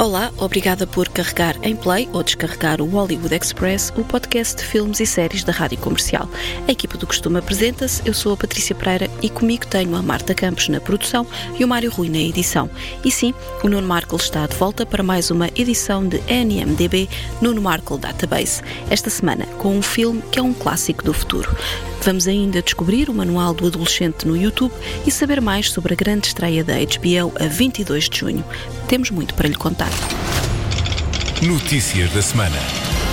Olá, obrigada por carregar em play ou descarregar o Hollywood Express, o podcast de filmes e séries da Rádio Comercial. A equipa do costume apresenta-se, eu sou a Patrícia Pereira e comigo tenho a Marta Campos na produção e o Mário Rui na edição. E sim, o Nuno Markle está de volta para mais uma edição de NMDB Nuno Markle Database, esta semana com um filme que é um clássico do futuro. Vamos ainda descobrir o Manual do Adolescente no YouTube e saber mais sobre a grande estreia da HBO a 22 de junho. Temos muito para lhe contar. Notícias da semana.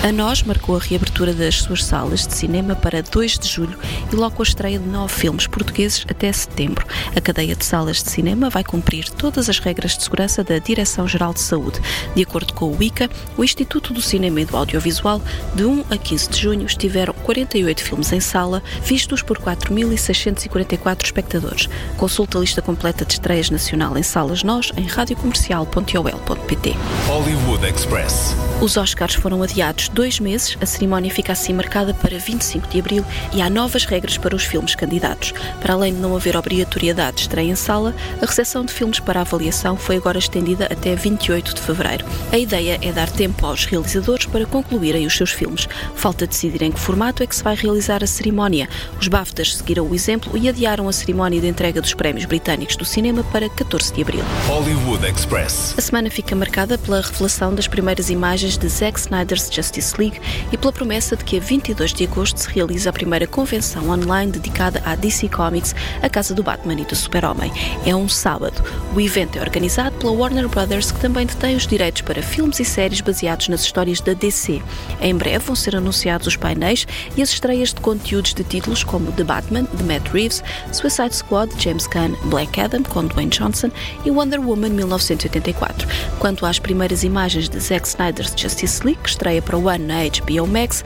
A Nós marcou a reabertura das suas salas de cinema para 2 de julho e logo a estreia de nove filmes portugueses até setembro. A cadeia de salas de cinema vai cumprir todas as regras de segurança da Direção-Geral de Saúde. De acordo com o ICA, o Instituto do Cinema e do Audiovisual, de 1 a 15 de junho estiveram 48 filmes em sala, vistos por 4.644 espectadores. Consulta a lista completa de estreias nacional em salas Nós em radiocomercial.ol.pt. Hollywood Express. Os Oscars foram adiados dois meses, a cerimónia fica assim marcada para 25 de abril e há novas regras para os filmes candidatos. Para além de não haver obrigatoriedade de estreia em sala, a recepção de filmes para avaliação foi agora estendida até 28 de fevereiro. A ideia é dar tempo aos realizadores para concluírem os seus filmes. Falta decidir em que formato é que se vai realizar a cerimónia. Os BAFTAs seguiram o exemplo e adiaram a cerimónia de entrega dos prémios britânicos do cinema para 14 de abril. Hollywood Express. A semana fica marcada pela revelação das primeiras imagens de Zack Snyder's Justice League e pela promessa de que a 22 de agosto se realiza a primeira convenção online dedicada à DC Comics, a casa do Batman e do Super-Homem. É um sábado. O evento é organizado pela Warner Brothers, que também detém os direitos para filmes e séries baseados nas histórias da DC. Em breve vão ser anunciados os painéis e as estreias de conteúdos de títulos como The Batman, de Matt Reeves, Suicide Squad, James Gunn, Black Adam, com Dwayne Johnson e Wonder Woman 1984. Quanto às primeiras imagens de Zack Snyder's Justice League, que estreia para o ano na HBO Max,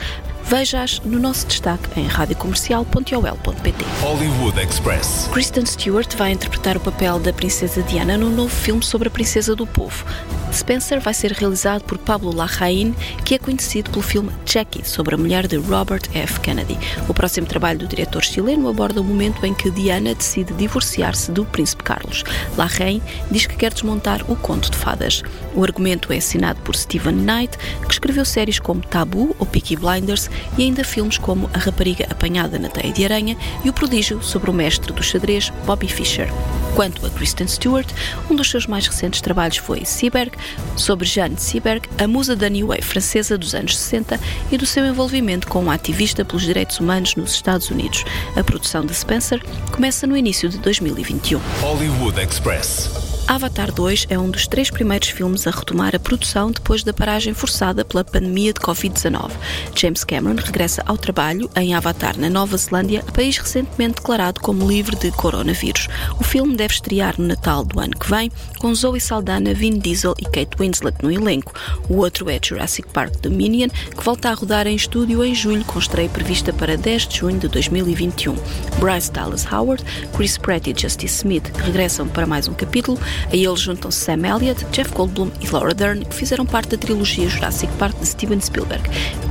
veja-as no nosso destaque em radiocomercial.ol.pt. Hollywood Express. Kristen Stewart vai interpretar o papel da Princesa Diana no novo filme sobre a Princesa do Povo. Spencer vai ser realizado por Pablo Larraín, que é conhecido pelo filme Jackie, sobre a mulher de Robert F. Kennedy. O próximo trabalho do diretor chileno aborda o momento em que Diana decide divorciar-se do príncipe Carlos. Larraín diz que quer desmontar o conto de fadas. O argumento é assinado por Stephen Knight, que escreveu séries como Tabu ou Peaky Blinders e ainda filmes como A Rapariga Apanhada na Teia de Aranha e O Prodígio sobre o mestre do xadrez Bobby Fischer. Quanto a Kristen Stewart, um dos seus mais recentes trabalhos foi Seberg, sobre Jeanne Seberg, a musa da New Wave francesa dos anos 60 e do seu envolvimento com uma ativista pelos direitos humanos nos Estados Unidos. A produção de Spencer começa no início de 2021. Hollywood Express. Avatar 2 é um dos três primeiros filmes a retomar a produção depois da paragem forçada pela pandemia de Covid-19. James Cameron regressa ao trabalho em Avatar, na Nova Zelândia, país recentemente declarado como livre de coronavírus. O filme deve estrear no Natal do ano que vem, com Zoe Saldana, Vin Diesel e Kate Winslet no elenco. O outro é Jurassic Park Dominion, que volta a rodar em estúdio em julho, com estreia prevista para 10 de junho de 2021. Bryce Dallas Howard, Chris Pratt e Justice Smith regressam para mais um capítulo. A eles juntam-se Sam Elliott, Jeff Goldblum e Laura Dern, que fizeram parte da trilogia Jurassic Park de Steven Spielberg.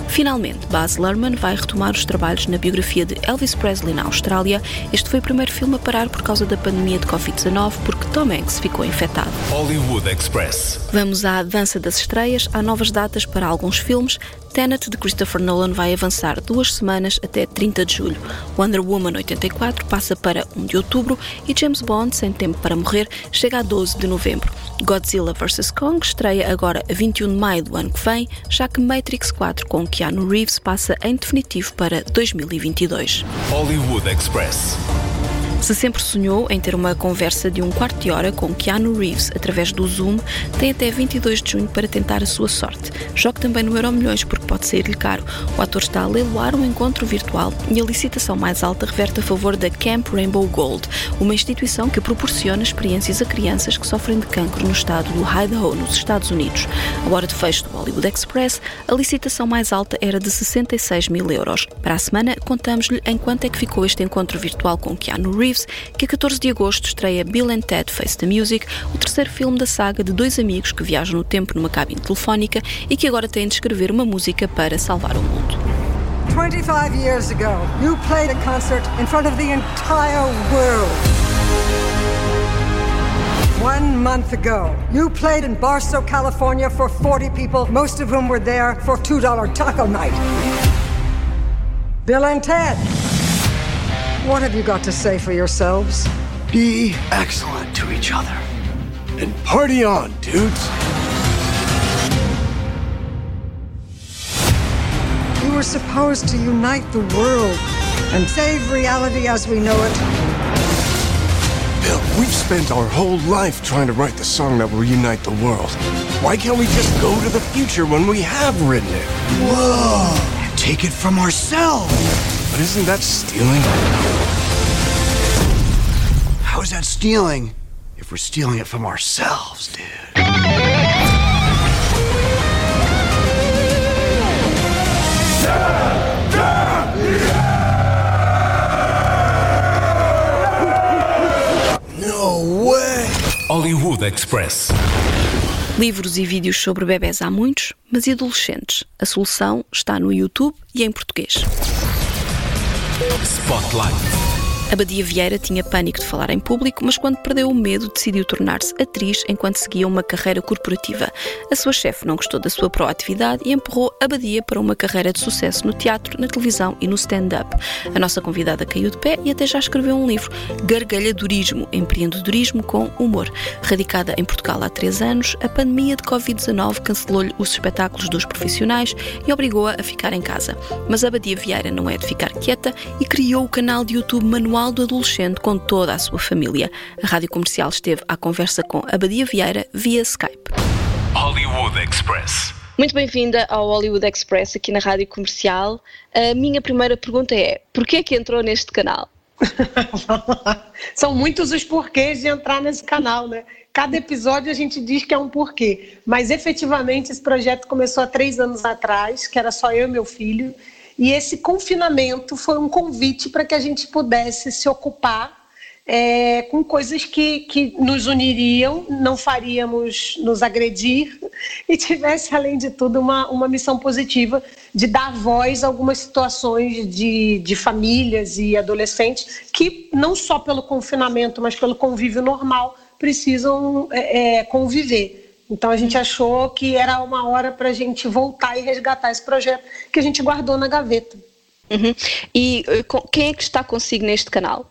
Finalmente, Baz Luhrmann vai retomar os trabalhos na biografia de Elvis Presley na Austrália. Este foi o primeiro filme a parar por causa da pandemia de Covid-19, porque Tom Hanks ficou infectado. Hollywood Express. Vamos à dança das estreias. Há novas datas para alguns filmes. Tenet de Christopher Nolan vai avançar duas semanas até 30 de julho. Wonder Woman 84 passa para 1 de outubro e James Bond, Sem Tempo para Morrer, chega a 12 de novembro. Godzilla vs. Kong estreia agora a 21 de maio do ano que vem, já que Matrix 4 com Keanu Reeves passa em definitivo para 2022. Hollywood Express. Se sempre sonhou em ter uma conversa de um quarto de hora com Keanu Reeves através do Zoom, tem até 22 de junho para tentar a sua sorte. Jogue também no Euro Milhões porque pode sair-lhe caro. O ator está a leiloar um encontro virtual e a licitação mais alta reverte a favor da Camp Rainbow Gold, uma instituição que proporciona experiências a crianças que sofrem de cancro no estado do Idaho, nos Estados Unidos. A hora de fecho do Hollywood Express, a licitação mais alta era de 66 mil euros. Para a semana, contamos-lhe em quanto é que ficou este encontro virtual com Keanu Reeves Reeves, que a 14 de agosto estreia Bill and Ted Face the Music, o terceiro filme da saga de dois amigos que viajam no tempo numa cabine telefónica e que agora têm de escrever uma música para salvar o mundo. 25 years ago, you played a concert in front of the entire world. One month ago, you played in Barstow, California for 40 people, most of whom were there for $2 taco night. Bill and Ted, what have you got to say for yourselves? Be excellent to each other. And party on, dudes. You were supposed to unite the world and save reality as we know it. Bill, we've spent our whole life trying to write the song that will unite the world. Why can't we just go to the future when we have written it? Whoa! And take it from ourselves. But isn't that stealing? How is that stealing if we're stealing it from ourselves, dude? No way! Hollywood Express. Livros e vídeos sobre bebés há muitos, mas e adolescentes? A solução está no YouTube e em português. Spotlight. Abadia Vieira tinha pânico de falar em público, mas quando perdeu o medo, decidiu tornar-se atriz enquanto seguia uma carreira corporativa. A sua chefe não gostou da sua proatividade e empurrou Abadia para uma carreira de sucesso no teatro, na televisão e no stand-up. A nossa convidada caiu de pé e até já escreveu um livro, Gargalhadorismo, empreendedorismo com humor. Radicada em Portugal há três anos, a pandemia de Covid-19 cancelou-lhe os espetáculos dos profissionais e obrigou-a a ficar em casa. Mas Abadia Vieira não é de ficar quieta e criou o canal de YouTube Manual do Adolescente com toda a sua família. A rádio comercial esteve à conversa com Abadia Vieira via Skype. Hollywood Express. Muito bem-vinda ao Hollywood Express aqui na rádio comercial. A minha primeira pergunta é: porquê é que entrou neste canal? São muitos os porquês de entrar nesse canal, né? Cada episódio a gente diz que é um porquê, mas efetivamente esse projeto começou há três anos atrás, que era só eu e meu filho, e esse confinamento foi um convite para que a gente pudesse se ocupar é, com coisas que, que nos uniriam, não faríamos nos agredir e tivesse, além de tudo, uma, uma missão positiva de dar voz a algumas situações de, de famílias e adolescentes que, não só pelo confinamento, mas pelo convívio normal, precisam é, é conviver. Então a gente achou que era uma hora para a gente voltar e resgatar esse projeto que a gente guardou na gaveta. Uhum. E quem é que está consigo neste canal?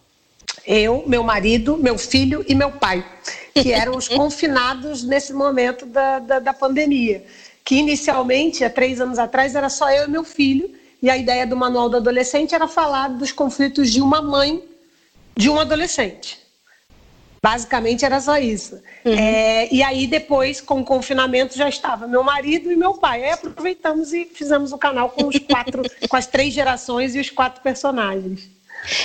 Eu, meu marido, meu filho e meu pai, que eram os confinados nesse momento da, da, da pandemia. Que inicialmente, há três anos atrás, era só eu e meu filho, e a ideia do Manual do Adolescente era falar dos conflitos de uma mãe de um adolescente. Basicamente era só isso. Uhum. É, e aí depois, com o confinamento, já estava meu marido e meu pai. Aí aproveitamos e fizemos o canal com os quatro, com as três gerações e os quatro personagens.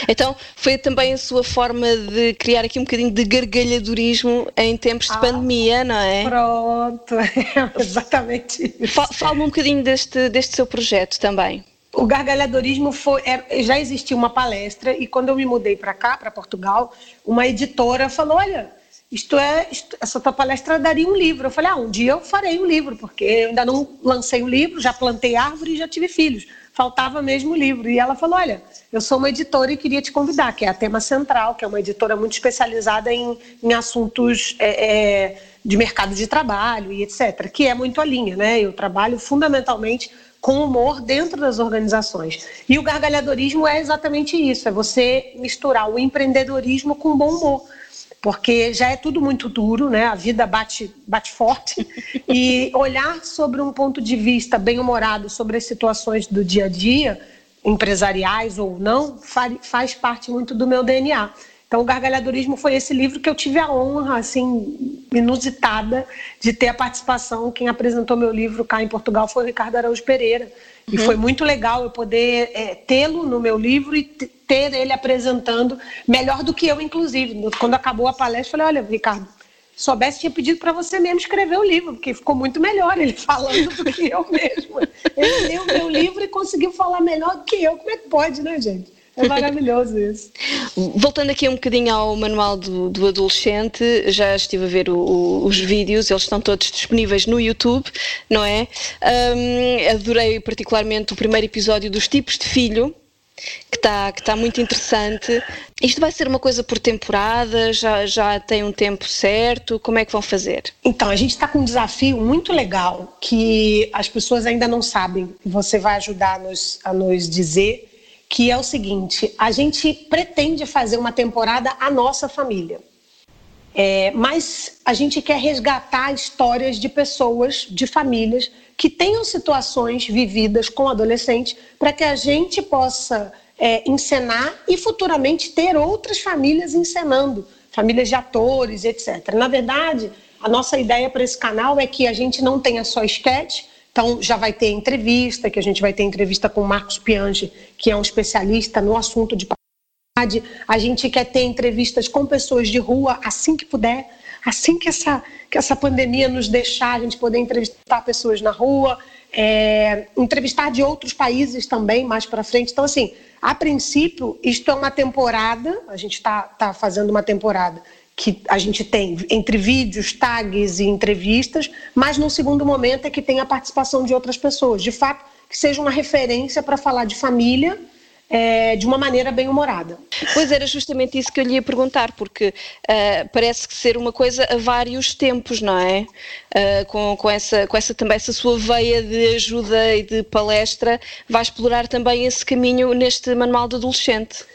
Então, foi também a sua forma de criar aqui um bocadinho de gargalhadorismo em tempos de ah, pandemia, não é? Pronto, exatamente isso. Fala-me um bocadinho deste, deste seu projeto também. O gargalhadorismo foi, é, já existia uma palestra e quando eu me mudei para cá, para Portugal, uma editora falou, olha, isto é, isto, essa tua palestra daria um livro. Eu falei, ah, um dia eu farei um livro, porque eu ainda não lancei o um livro, já plantei árvore e já tive filhos. Faltava mesmo o livro. E ela falou, olha, eu sou uma editora e queria te convidar, que é a Tema Central, que é uma editora muito especializada em, em assuntos é, é, de mercado de trabalho e etc., que é muito a linha, né? Eu trabalho fundamentalmente com humor dentro das organizações. E o gargalhadorismo é exatamente isso: é você misturar o empreendedorismo com o bom humor. Porque já é tudo muito duro, né? A vida bate, bate forte. E olhar sobre um ponto de vista bem-humorado sobre as situações do dia a dia, empresariais ou não, faz parte muito do meu DNA. Então, o Gargalhadorismo foi esse livro que eu tive a honra, assim, inusitada, de ter a participação. Quem apresentou meu livro cá em Portugal foi o Ricardo Araújo Pereira. E uhum. foi muito legal eu poder é, tê-lo no meu livro e ter ele apresentando melhor do que eu, inclusive. Quando acabou a palestra, eu falei: olha, Ricardo, soubesse, tinha pedido para você mesmo escrever o livro, porque ficou muito melhor ele falando do que eu mesmo. Ele leu o meu livro e conseguiu falar melhor do que eu. Como é que pode, né, gente? É maravilhoso isso. Voltando aqui um bocadinho ao manual do, do adolescente, já estive a ver o, o, os vídeos, eles estão todos disponíveis no YouTube, não é? Um, adorei particularmente o primeiro episódio dos tipos de filho, que está que tá muito interessante. Isto vai ser uma coisa por temporada? Já, já tem um tempo certo? Como é que vão fazer? Então, a gente está com um desafio muito legal que as pessoas ainda não sabem. Você vai ajudar a nos, a nos dizer que é o seguinte: a gente pretende fazer uma temporada a nossa família. É, mas a gente quer resgatar histórias de pessoas, de famílias que tenham situações vividas com adolescentes para que a gente possa é, encenar e futuramente ter outras famílias encenando, famílias de atores, etc. Na verdade, a nossa ideia para esse canal é que a gente não tenha só sketch, então já vai ter entrevista, que a gente vai ter entrevista com o Marcos Piange, que é um especialista no assunto de a gente quer ter entrevistas com pessoas de rua assim que puder, assim que essa, que essa pandemia nos deixar, a gente poder entrevistar pessoas na rua, é, entrevistar de outros países também mais para frente. Então, assim, a princípio, isto é uma temporada, a gente está tá fazendo uma temporada que a gente tem entre vídeos, tags e entrevistas, mas no segundo momento é que tem a participação de outras pessoas. De fato, que seja uma referência para falar de família é, de uma maneira bem humorada. Pois era justamente isso que eu lhe ia perguntar, porque uh, parece que ser uma coisa a vários tempos, não é? Uh, com, com, essa, com essa também essa sua veia de ajuda e de palestra, vai explorar também esse caminho neste manual de adolescente.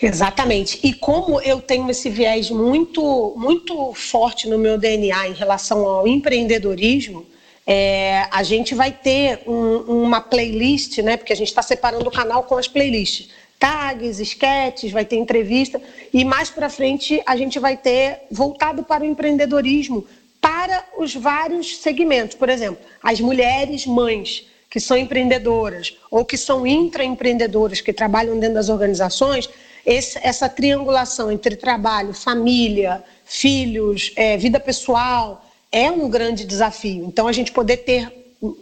Exatamente. E como eu tenho esse viés muito, muito forte no meu DNA em relação ao empreendedorismo, é, a gente vai ter um, uma playlist, né? Porque a gente está separando o canal com as playlists. Tags, sketches, vai ter entrevista. E mais para frente a gente vai ter voltado para o empreendedorismo, para os vários segmentos. Por exemplo, as mulheres mães que são empreendedoras ou que são intraempreendedoras, que trabalham dentro das organizações, esse, essa triangulação entre trabalho, família, filhos, é, vida pessoal, é um grande desafio. Então, a gente poder ter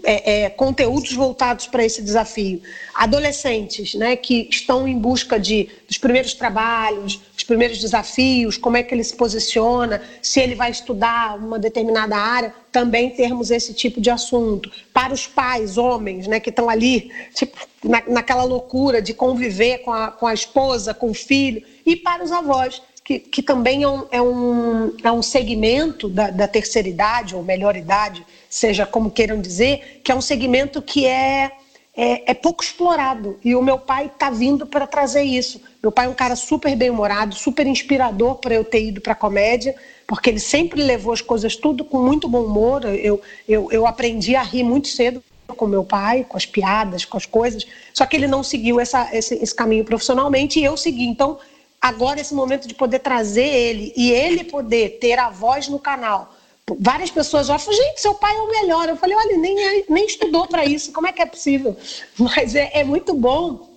é, é, conteúdos voltados para esse desafio. Adolescentes né, que estão em busca de, dos primeiros trabalhos, os primeiros desafios, como é que ele se posiciona, se ele vai estudar uma determinada área, também termos esse tipo de assunto. Para os pais, homens, né, que estão ali tipo, na, naquela loucura de conviver com a, com a esposa, com o filho, e para os avós que, que também é um, é um, é um segmento da, da terceira idade, ou melhor idade, seja como queiram dizer, que é um segmento que é, é, é pouco explorado. E o meu pai está vindo para trazer isso. Meu pai é um cara super bem-humorado, super inspirador para eu ter ido para a comédia, porque ele sempre levou as coisas tudo com muito bom humor. Eu, eu, eu aprendi a rir muito cedo com meu pai, com as piadas, com as coisas. Só que ele não seguiu essa, esse, esse caminho profissionalmente e eu segui. Então, agora esse momento de poder trazer ele e ele poder ter a voz no canal. Várias pessoas já falam, gente, seu pai é o melhor. Eu falei, olha, nem, nem estudou para isso, como é que é possível? Mas é, é muito bom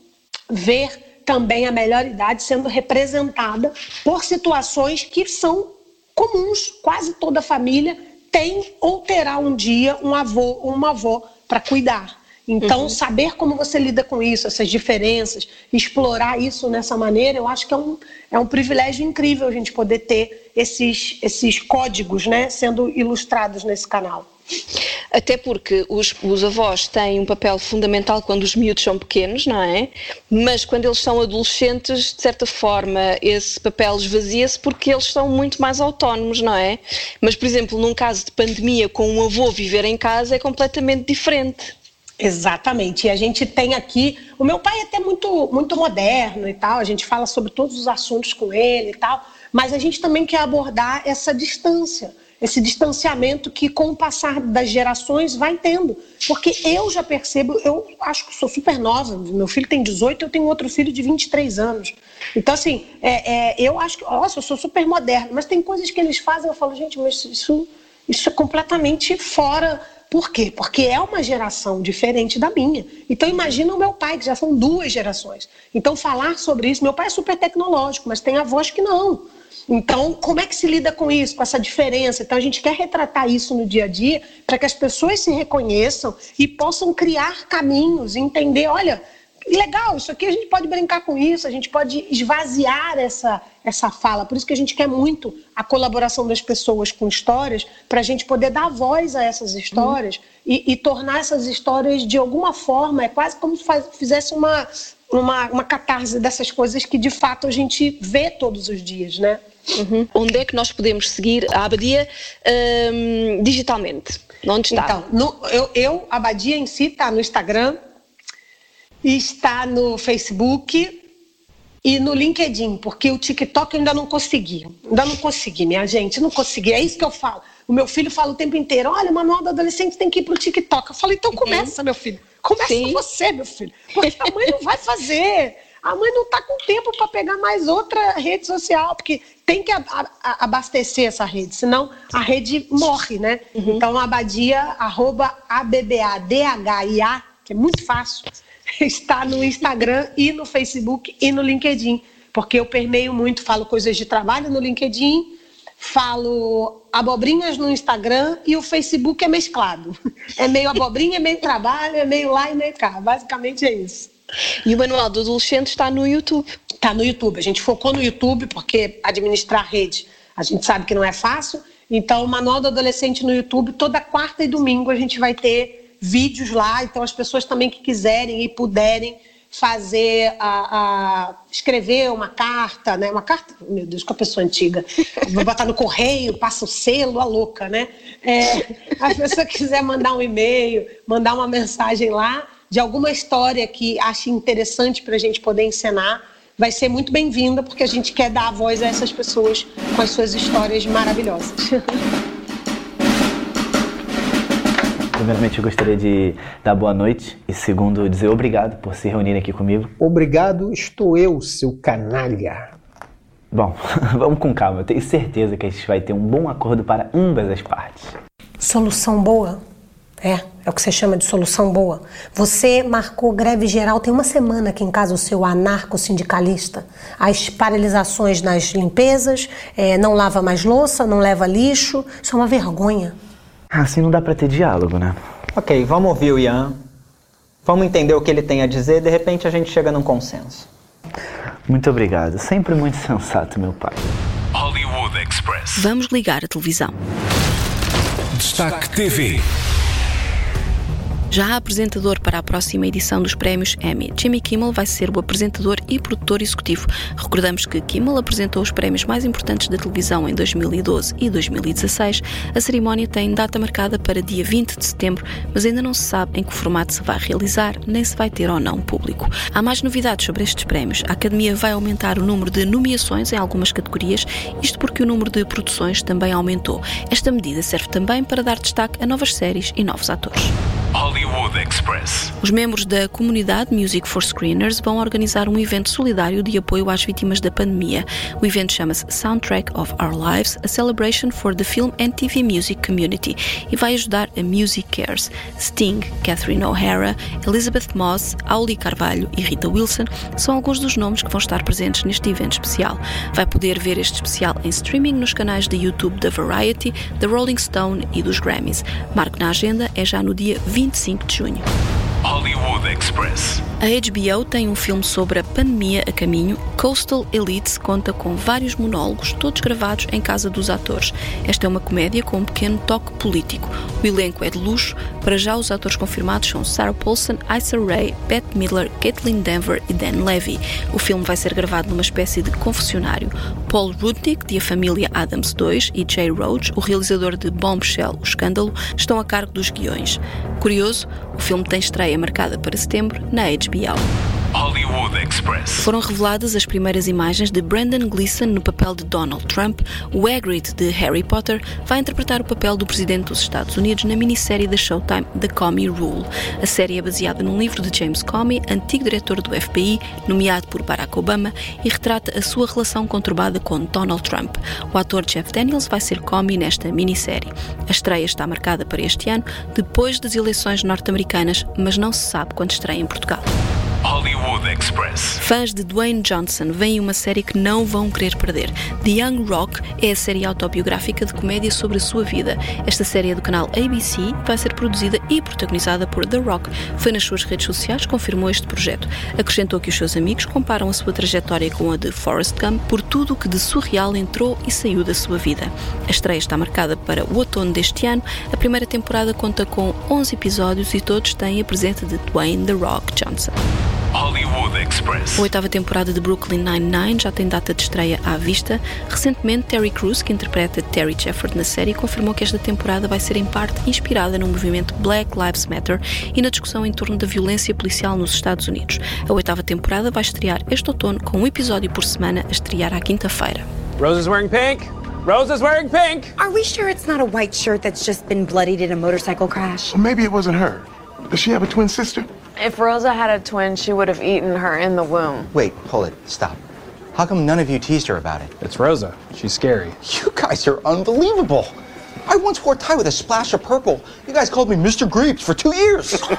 ver também a melhor idade sendo representada por situações que são comuns. Quase toda família tem ou terá um dia um avô ou uma avó para cuidar. Então, uhum. saber como você lida com isso, essas diferenças, explorar isso nessa maneira, eu acho que é um, é um privilégio incrível a gente poder ter esses, esses códigos né, sendo ilustrados nesse canal. Até porque os, os, avós têm um papel fundamental quando os miúdos são pequenos, não é? Mas quando eles são adolescentes, de certa forma, esse papel esvazia-se porque eles são muito mais autónomos, não é? Mas, por exemplo, num caso de pandemia, com um avô viver em casa é completamente diferente. Exatamente. E a gente tem aqui. O meu pai é até muito, muito moderno e tal, a gente fala sobre todos os assuntos com ele e tal, mas a gente também quer abordar essa distância, esse distanciamento que, com o passar das gerações, vai tendo. Porque eu já percebo, eu acho que sou super nova, meu filho tem 18, eu tenho outro filho de 23 anos. Então, assim, é, é, eu acho que, nossa, eu sou super moderno, mas tem coisas que eles fazem, eu falo, gente, mas isso, isso é completamente fora por quê? Porque é uma geração diferente da minha. Então imagina o meu pai, que já são duas gerações. Então falar sobre isso, meu pai é super tecnológico, mas tem avós que não. Então, como é que se lida com isso, com essa diferença? Então, a gente quer retratar isso no dia a dia para que as pessoas se reconheçam e possam criar caminhos, entender, olha, legal, isso aqui a gente pode brincar com isso, a gente pode esvaziar essa, essa fala. Por isso que a gente quer muito a colaboração das pessoas com histórias, para a gente poder dar voz a essas histórias uhum. e, e, tornar essas histórias de alguma forma, é quase como se faz, fizesse uma, uma, uma catarse dessas coisas que de fato a gente vê todos os dias, né? Uhum. Onde é que nós podemos seguir a Abadia um, digitalmente? Onde está? Então, no, eu, eu, a Abadia em si está no Instagram, está no Facebook e no LinkedIn, porque o TikTok eu ainda não consegui. Ainda não consegui, minha gente, não consegui. É isso que eu falo. O meu filho fala o tempo inteiro: olha, o manual do adolescente tem que ir para o TikTok. Eu falo, então uhum. começa, meu filho. Começa Sim. com você, meu filho. Porque a mãe não vai fazer. A mãe não está com tempo para pegar mais outra rede social, porque tem que abastecer essa rede, senão a rede morre, né? Uhum. Então, abadia, arroba A-B-B-A-D-H-I-A, que é muito fácil, está no Instagram e no Facebook e no LinkedIn, porque eu permeio muito, falo coisas de trabalho no LinkedIn, falo abobrinhas no Instagram e o Facebook é mesclado. É meio abobrinha, é meio trabalho, é meio lá e meio cá. Basicamente é isso. E o Manual do Adolescente está no YouTube. Está no YouTube. A gente focou no YouTube porque administrar rede a gente sabe que não é fácil. Então, o Manual do Adolescente no YouTube, toda quarta e domingo a gente vai ter vídeos lá. Então, as pessoas também que quiserem e puderem fazer, a, a, escrever uma carta, né? Uma carta, meu Deus, com a pessoa antiga. Vou botar no correio, passa o selo, a louca, né? É, a pessoa quiser mandar um e-mail, mandar uma mensagem lá de alguma história que ache interessante para a gente poder encenar, vai ser muito bem-vinda, porque a gente quer dar a voz a essas pessoas com as suas histórias maravilhosas. Primeiramente, eu gostaria de dar boa noite e, segundo, dizer obrigado por se reunir aqui comigo. Obrigado, estou eu, seu canalha. Bom, vamos com calma. Eu tenho certeza que a gente vai ter um bom acordo para ambas as partes. Solução boa? É, é o que você chama de solução boa. Você marcou greve geral tem uma semana aqui em casa, o seu anarco-sindicalista. As paralisações nas limpezas, é, não lava mais louça, não leva lixo. Isso é uma vergonha. Assim não dá para ter diálogo, né? Ok, vamos ouvir o Ian. Vamos entender o que ele tem a dizer, de repente a gente chega num consenso. Muito obrigado. Sempre muito sensato, meu pai. Hollywood Express. Vamos ligar a televisão. Destaque TV. Já apresentador para a próxima edição dos prémios Emmy, Jimmy Kimmel vai ser o apresentador e produtor executivo. Recordamos que Kimmel apresentou os prémios mais importantes da televisão em 2012 e 2016. A cerimónia tem data marcada para dia 20 de setembro, mas ainda não se sabe em que formato se vai realizar, nem se vai ter ou não público. Há mais novidades sobre estes prémios. A Academia vai aumentar o número de nomeações em algumas categorias, isto porque o número de produções também aumentou. Esta medida serve também para dar destaque a novas séries e novos atores. Hollywood Express. Os membros da comunidade Music for Screeners vão organizar um evento solidário de apoio às vítimas da pandemia. O evento chama-se Soundtrack of Our Lives, a celebration for the film and TV music community e vai ajudar a Music Cares. Sting, Catherine O'Hara, Elizabeth Moss, Auli Carvalho e Rita Wilson são alguns dos nomes que vão estar presentes neste evento especial. Vai poder ver este especial em streaming nos canais de YouTube da Variety, da Rolling Stone e dos Grammys. Marco na agenda é já no dia 25 de junho. Hollywood Express. A HBO tem um filme sobre a pandemia a caminho. Coastal Elites conta com vários monólogos, todos gravados em casa dos atores. Esta é uma comédia com um pequeno toque político. O elenco é de luxo. Para já, os atores confirmados são Sarah Paulson, Issa Rae, Bette Midler, Caitlin Denver e Dan Levy. O filme vai ser gravado numa espécie de confessionário. Paul Rudnick, de A Família Adams 2, e Jay Rhodes, o realizador de Bombshell, O Escândalo, estão a cargo dos guiões. Curioso, o filme tem estreia marcada para setembro na HBO. Hollywood Express. Foram reveladas as primeiras imagens de Brandon Gleeson no papel de Donald Trump. O Hagrid de Harry Potter vai interpretar o papel do presidente dos Estados Unidos na minissérie da Showtime The Comey Rule. A série é baseada num livro de James Comey, antigo diretor do FBI, nomeado por Barack Obama, e retrata a sua relação conturbada com Donald Trump. O ator Jeff Daniels vai ser Comey nesta minissérie. A estreia está marcada para este ano, depois das eleições norte-americanas, mas não se sabe quando estreia em Portugal. Hollywood Express. Fãs de Dwayne Johnson veem uma série que não vão querer perder. The Young Rock é a série autobiográfica de comédia sobre a sua vida. Esta série é do canal ABC vai ser produzida e protagonizada por The Rock. Foi nas suas redes sociais que confirmou este projeto. Acrescentou que os seus amigos comparam a sua trajetória com a de Forrest Gump por tudo o que de surreal entrou e saiu da sua vida. A estreia está marcada para o outono deste ano. A primeira temporada conta com 11 episódios e todos têm a presença de Dwayne The Rock Johnson. Hollywood Express. A oitava temporada de Brooklyn Nine-Nine já tem data de estreia à vista. Recentemente, Terry Crews, que interpreta Terry Shepard na série, confirmou que esta temporada vai ser em parte inspirada no movimento Black Lives Matter e na discussão em torno da violência policial nos Estados Unidos. A oitava temporada vai estrear este outono com um episódio por semana a estrear à quinta-feira. Rose is wearing pink. Rose is wearing pink. Are we sure it's not a white shirt that's just been bloodied in a motorcycle crash? Well, maybe it wasn't her. Does she have a twin sister? If Rosa had a twin, she would have eaten her in the womb. Wait, hold it. Stop. How come none of you teased her about it? It's Rosa. She's scary. You guys are unbelievable. I once wore a tie with a splash of purple. You guys called me Mr. Grapes for two years.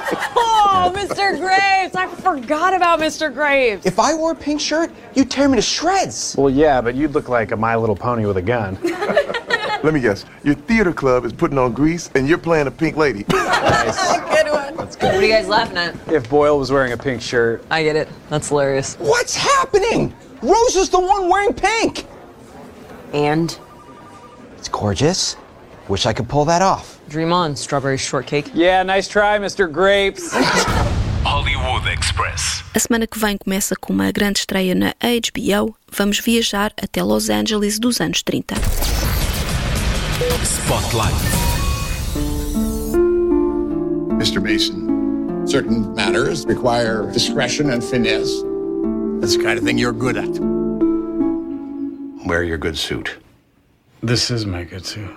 Oh, Mr. Graves! I forgot about Mr. Graves. if I wore a pink shirt, you'd tear me to shreds. Well, yeah, but you'd look like a My Little Pony with a gun. Let me guess. Your theater club is putting on grease and you're playing a pink lady. Good one. That's good. What are you guys laughing at? if Boyle was wearing a pink shirt, I get it. That's hilarious. What's happening? Rose is the one wearing pink. And? It's gorgeous. Wish I could pull that off. Dream on, strawberry shortcake. yeah, nice try, Mr. Grapes. Hollywood Express. A semana que vem começa com uma grande estreia na HBO. Vamos viajar até Los Angeles dos anos 30. Spotlight. Mr. Mason, certain matters require discretion and finesse. That's the kind of thing you're good at. Wear your good suit. this is my good suit.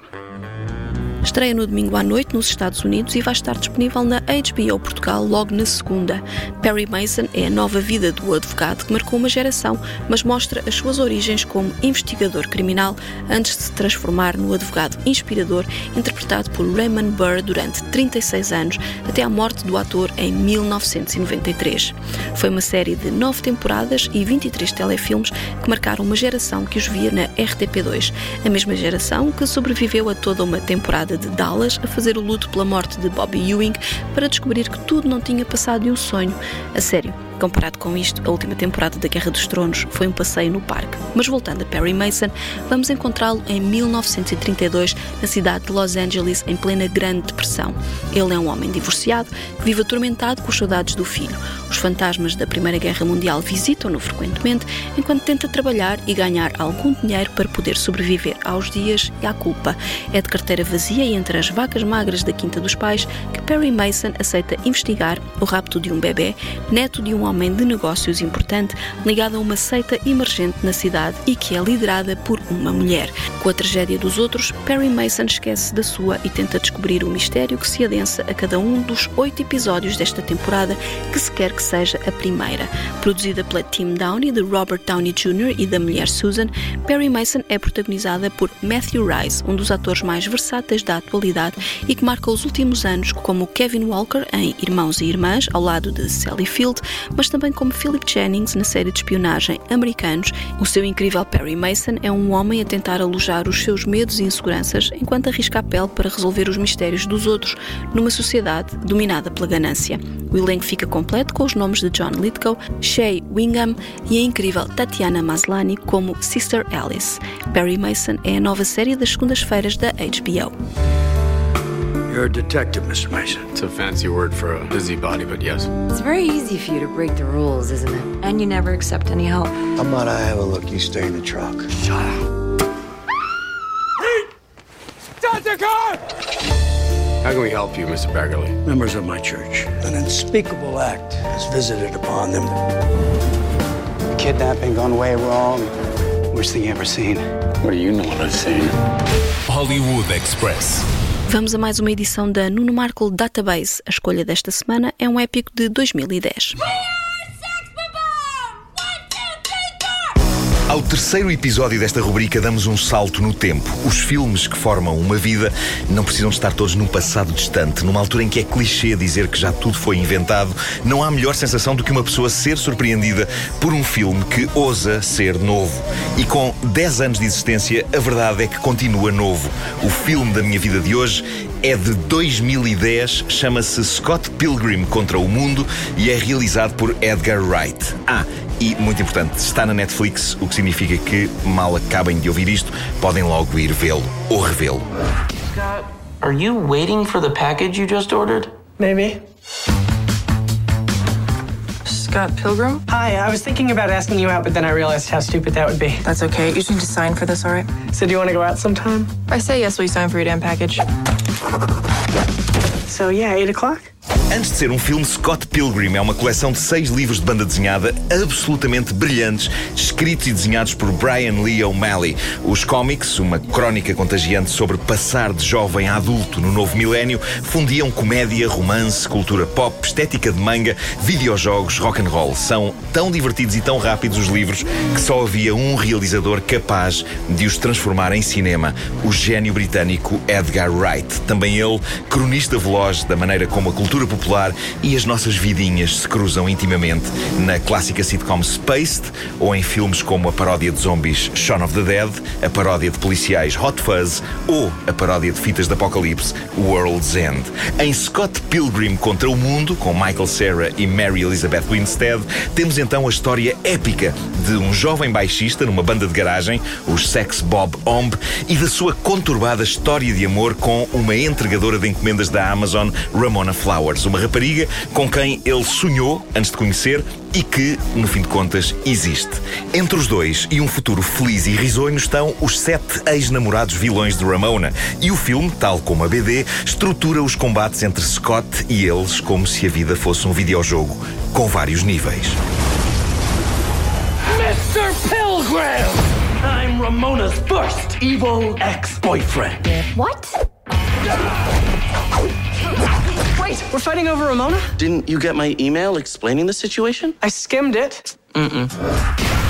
Estreia no domingo à noite nos Estados Unidos e vai estar disponível na HBO Portugal logo na segunda. Perry Mason é a nova vida do advogado que marcou uma geração, mas mostra as suas origens como investigador criminal antes de se transformar no advogado inspirador interpretado por Raymond Burr durante 36 anos, até à morte do ator em 1993. Foi uma série de nove temporadas e 23 telefilmes que marcaram uma geração que os via na RTP2, a mesma geração que sobreviveu a toda uma temporada de Dallas a fazer o luto pela morte de Bobby Ewing para descobrir que tudo não tinha passado de um sonho. A sério, comparado com isto, a última temporada da Guerra dos Tronos foi um passeio no parque. Mas voltando a Perry Mason, vamos encontrá-lo em 1932 na cidade de Los Angeles em plena Grande Depressão. Ele é um homem divorciado que vive atormentado com as saudades do filho. Os fantasmas da Primeira Guerra Mundial visitam-no frequentemente enquanto tenta trabalhar e ganhar algum dinheiro para poder sobreviver aos dias e à culpa. É de carteira vazia e entre as vacas magras da Quinta dos Pais que Perry Mason aceita investigar o rapto de um bebê, neto de um homem de negócios importante ligado a uma seita emergente na cidade e que é liderada por uma mulher. Com a tragédia dos outros, Perry Mason esquece da sua e tenta descobrir o mistério que se adensa a cada um dos oito episódios desta temporada, que se quer que seja a primeira. Produzida pela Tim Downey, de Robert Downey Jr. e da mulher Susan, Perry Mason é protagonizada por Matthew Rice, um dos atores mais versáteis da atualidade e que marca os últimos anos como Kevin Walker em Irmãos e Irmãs, ao lado de Sally Field, mas também como Philip Jennings na série de espionagem Americanos. O seu incrível Perry Mason é um homem a tentar alojar os seus medos e inseguranças enquanto arrisca a pele para resolver os mistérios dos outros numa sociedade dominada pela ganância. O elenco fica completo com os nomes de John Lithgow, Shay Wingham e a incrível Tatiana Maslany como Sister Alice. Perry Mason é a nova série das segundas-feiras da HBO. You're a detective, Mr. Mason. It's a fancy word for a busybody, but yes. It's very easy for you to break the rules, isn't it? And you never accept any help. How about I have a look? You stay in the truck. Shut up. Start the car! How can we help you, Mr. Baggerly? Members of my church. An unspeakable act has visited upon them. Kidnapping gone way wrong. Worst thing you ever seen. What do you know what I've seen? Hollywood Express. Vamos a mais uma edição da Nuno Markle Database. A escolha desta semana é um épico de 2010. Ao terceiro episódio desta rubrica damos um salto no tempo. Os filmes que formam uma vida não precisam estar todos num passado distante, numa altura em que é clichê dizer que já tudo foi inventado. Não há melhor sensação do que uma pessoa ser surpreendida por um filme que ousa ser novo. E com 10 anos de existência, a verdade é que continua novo. O filme da minha vida de hoje é de 2010, chama-se Scott Pilgrim contra o Mundo e é realizado por Edgar Wright. Ah, e, muito importante, está na Netflix, o que significa que, mal acabem de ouvir isto, podem logo ir vê-lo ou revê-lo. Scott, are you waiting for the package you just ordered? Maybe. Scott Pilgrim? Hi, I was thinking about asking you out, but then I realized how stupid that would be. That's okay. You just need to sign for this, all right? So, do you want to go out sometime? I say yes, will you sign for your damn package? So, yeah, 8 o'clock? Antes de ser um filme, Scott Pilgrim é uma coleção de seis livros de banda desenhada absolutamente brilhantes, escritos e desenhados por Brian Lee O'Malley. Os cómics, uma crónica contagiante sobre passar de jovem a adulto no novo milénio, fundiam comédia, romance, cultura pop, estética de manga, videojogos, rock and roll. São tão divertidos e tão rápidos os livros que só havia um realizador capaz de os transformar em cinema, o gênio britânico Edgar Wright. Também ele, cronista veloz da maneira como a cultura popular e as nossas vidinhas se cruzam intimamente na clássica sitcom Spaced ou em filmes como a paródia de zombies Shaun of the Dead, a paródia de policiais Hot Fuzz ou a paródia de fitas de apocalipse World's End. Em Scott Pilgrim contra o Mundo, com Michael Cera e Mary Elizabeth Winstead, temos então a história épica de um jovem baixista numa banda de garagem, os Sex Bob Omb, e da sua conturbada história de amor com uma entregadora de encomendas da Amazon, Ramona Flowers, uma rapariga com quem ele sonhou antes de conhecer e que, no fim de contas, existe. Entre os dois e um futuro feliz e risonho estão os sete ex-namorados vilões de Ramona. E o filme, tal como a BD, estrutura os combates entre Scott e eles como se a vida fosse um videojogo com vários níveis. Mr. Pilgrim! I'm Ramona's first evil ex-boyfriend. What? We're fighting over Ramona? Didn't you get my email explaining the situation? I skimmed it. Mm-mm.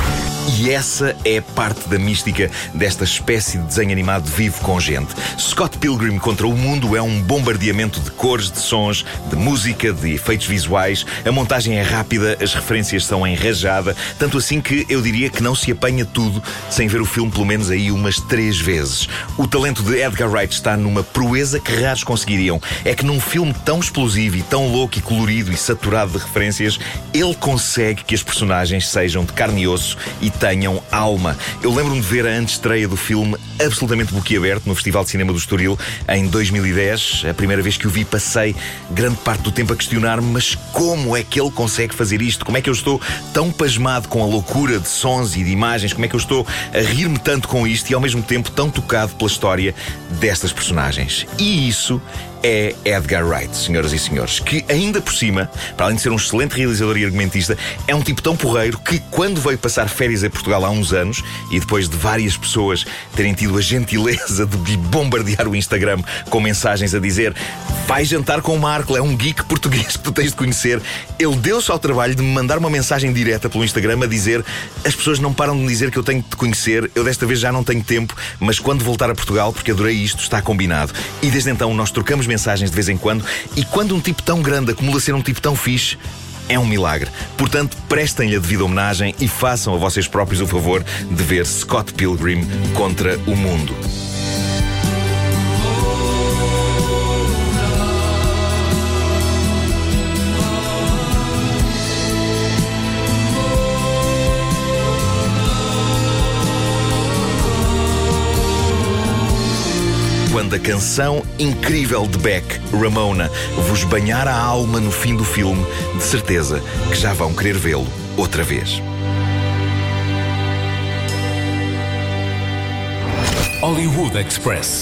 E essa é parte da mística desta espécie de desenho animado vivo com gente. Scott Pilgrim contra o Mundo é um bombardeamento de cores, de sons, de música, de efeitos visuais. A montagem é rápida, as referências são em rajada, tanto assim que eu diria que não se apanha tudo sem ver o filme pelo menos aí umas três vezes. O talento de Edgar Wright está numa proeza que raros conseguiriam. É que num filme tão explosivo e tão louco e colorido e saturado de referências, ele consegue que as personagens sejam de carne e osso e tenham alma. Eu lembro-me de ver a antestreia do filme absolutamente boquiaberto no Festival de Cinema do Estoril em 2010. A primeira vez que o vi, passei grande parte do tempo a questionar-me: mas como é que ele consegue fazer isto? Como é que eu estou tão pasmado com a loucura de sons e de imagens? Como é que eu estou a rir-me tanto com isto e ao mesmo tempo tão tocado pela história destas personagens? E isso é Edgar Wright, senhoras e senhores, que ainda por cima, para além de ser um excelente realizador e argumentista, é um tipo tão porreiro que quando veio passar férias a Portugal há uns anos e depois de várias pessoas terem tido a gentileza de lhe bombardear o Instagram com mensagens a dizer vai jantar com o Marco, é um geek português que tu tens de conhecer, ele deu-se ao trabalho de me mandar uma mensagem direta pelo Instagram a dizer as pessoas não param de me dizer que eu tenho de te conhecer, eu desta vez já não tenho tempo, mas quando voltar a Portugal, porque adorei isto, está combinado. E desde então nós trocamos mensagens de vez em quando, e quando um tipo tão grande acumula ser um tipo tão fixe, é um milagre. Portanto, prestem-lhe a devida homenagem e façam a vocês próprios o favor de ver Scott Pilgrim contra o mundo. Quando a canção incrível de Beck, Ramona, vos banhar a alma no fim do filme, de certeza que já vão querer vê-lo outra vez. Hollywood Express.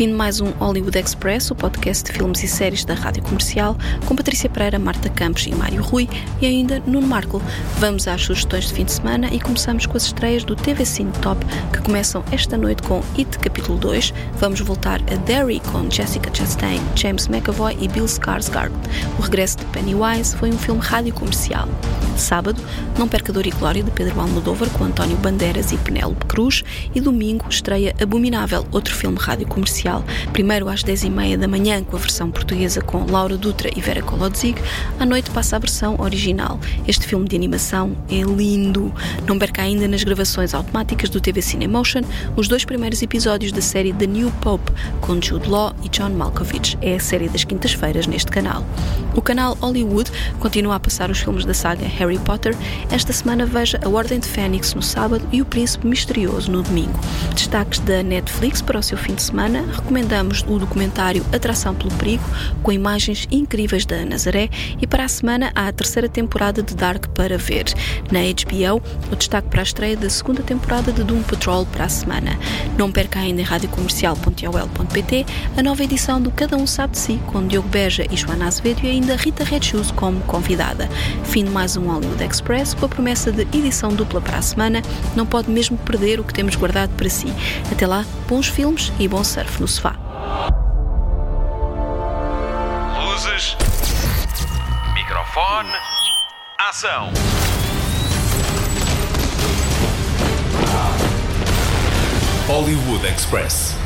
Fim de mais um Hollywood Express, o podcast de filmes e séries da Rádio Comercial, com Patrícia Pereira, Marta Campos e Mário Rui, e ainda Nuno Marco. Vamos às sugestões de fim de semana e começamos com as estreias do TV Cine Top, que começam esta noite com It Capítulo 2. Vamos voltar a Derry com Jessica Chastain, James McAvoy e Bill Skarsgård. O regresso de Pennywise foi um filme rádio comercial. Sábado, Não Perca Dor e Glória de Pedro Almodóvar com António Bandeiras e Penélope Cruz e domingo estreia Abominável, outro filme rádio comercial. Primeiro às 10h30 da manhã com a versão portuguesa com Laura Dutra e Vera Kolodzig, à noite passa a versão original. Este filme de animação é lindo. Não perca ainda nas gravações automáticas do TV Cinemotion os dois primeiros episódios da série The New Pope com Jude Law e John Malkovich. É a série das quintas-feiras neste canal. O canal Hollywood continua a passar os filmes da saga Harry Potter. Esta semana veja A Ordem de Fênix no sábado e O Príncipe Misterioso no domingo. Destaques da Netflix para o seu fim de semana. Recomendamos o documentário Atração pelo Perigo, com imagens incríveis da Nazaré. E para a semana há a terceira temporada de Dark para ver. Na HBO, o destaque para a estreia da segunda temporada de Doom Patrol para a semana. Não perca ainda em radiocomercial.ol.pt a nova edição do Cada Um Sabe de Si, com Diogo Beja e Joana Azevedo e ainda Rita Red Shoes como convidada. Fim de mais um Hollywood Express com a promessa de edição dupla para a semana. Não pode mesmo perder o que temos guardado para si. Até lá, bons filmes e bom surf no sofá. Luzes. Microfone. Ação. Hollywood Express.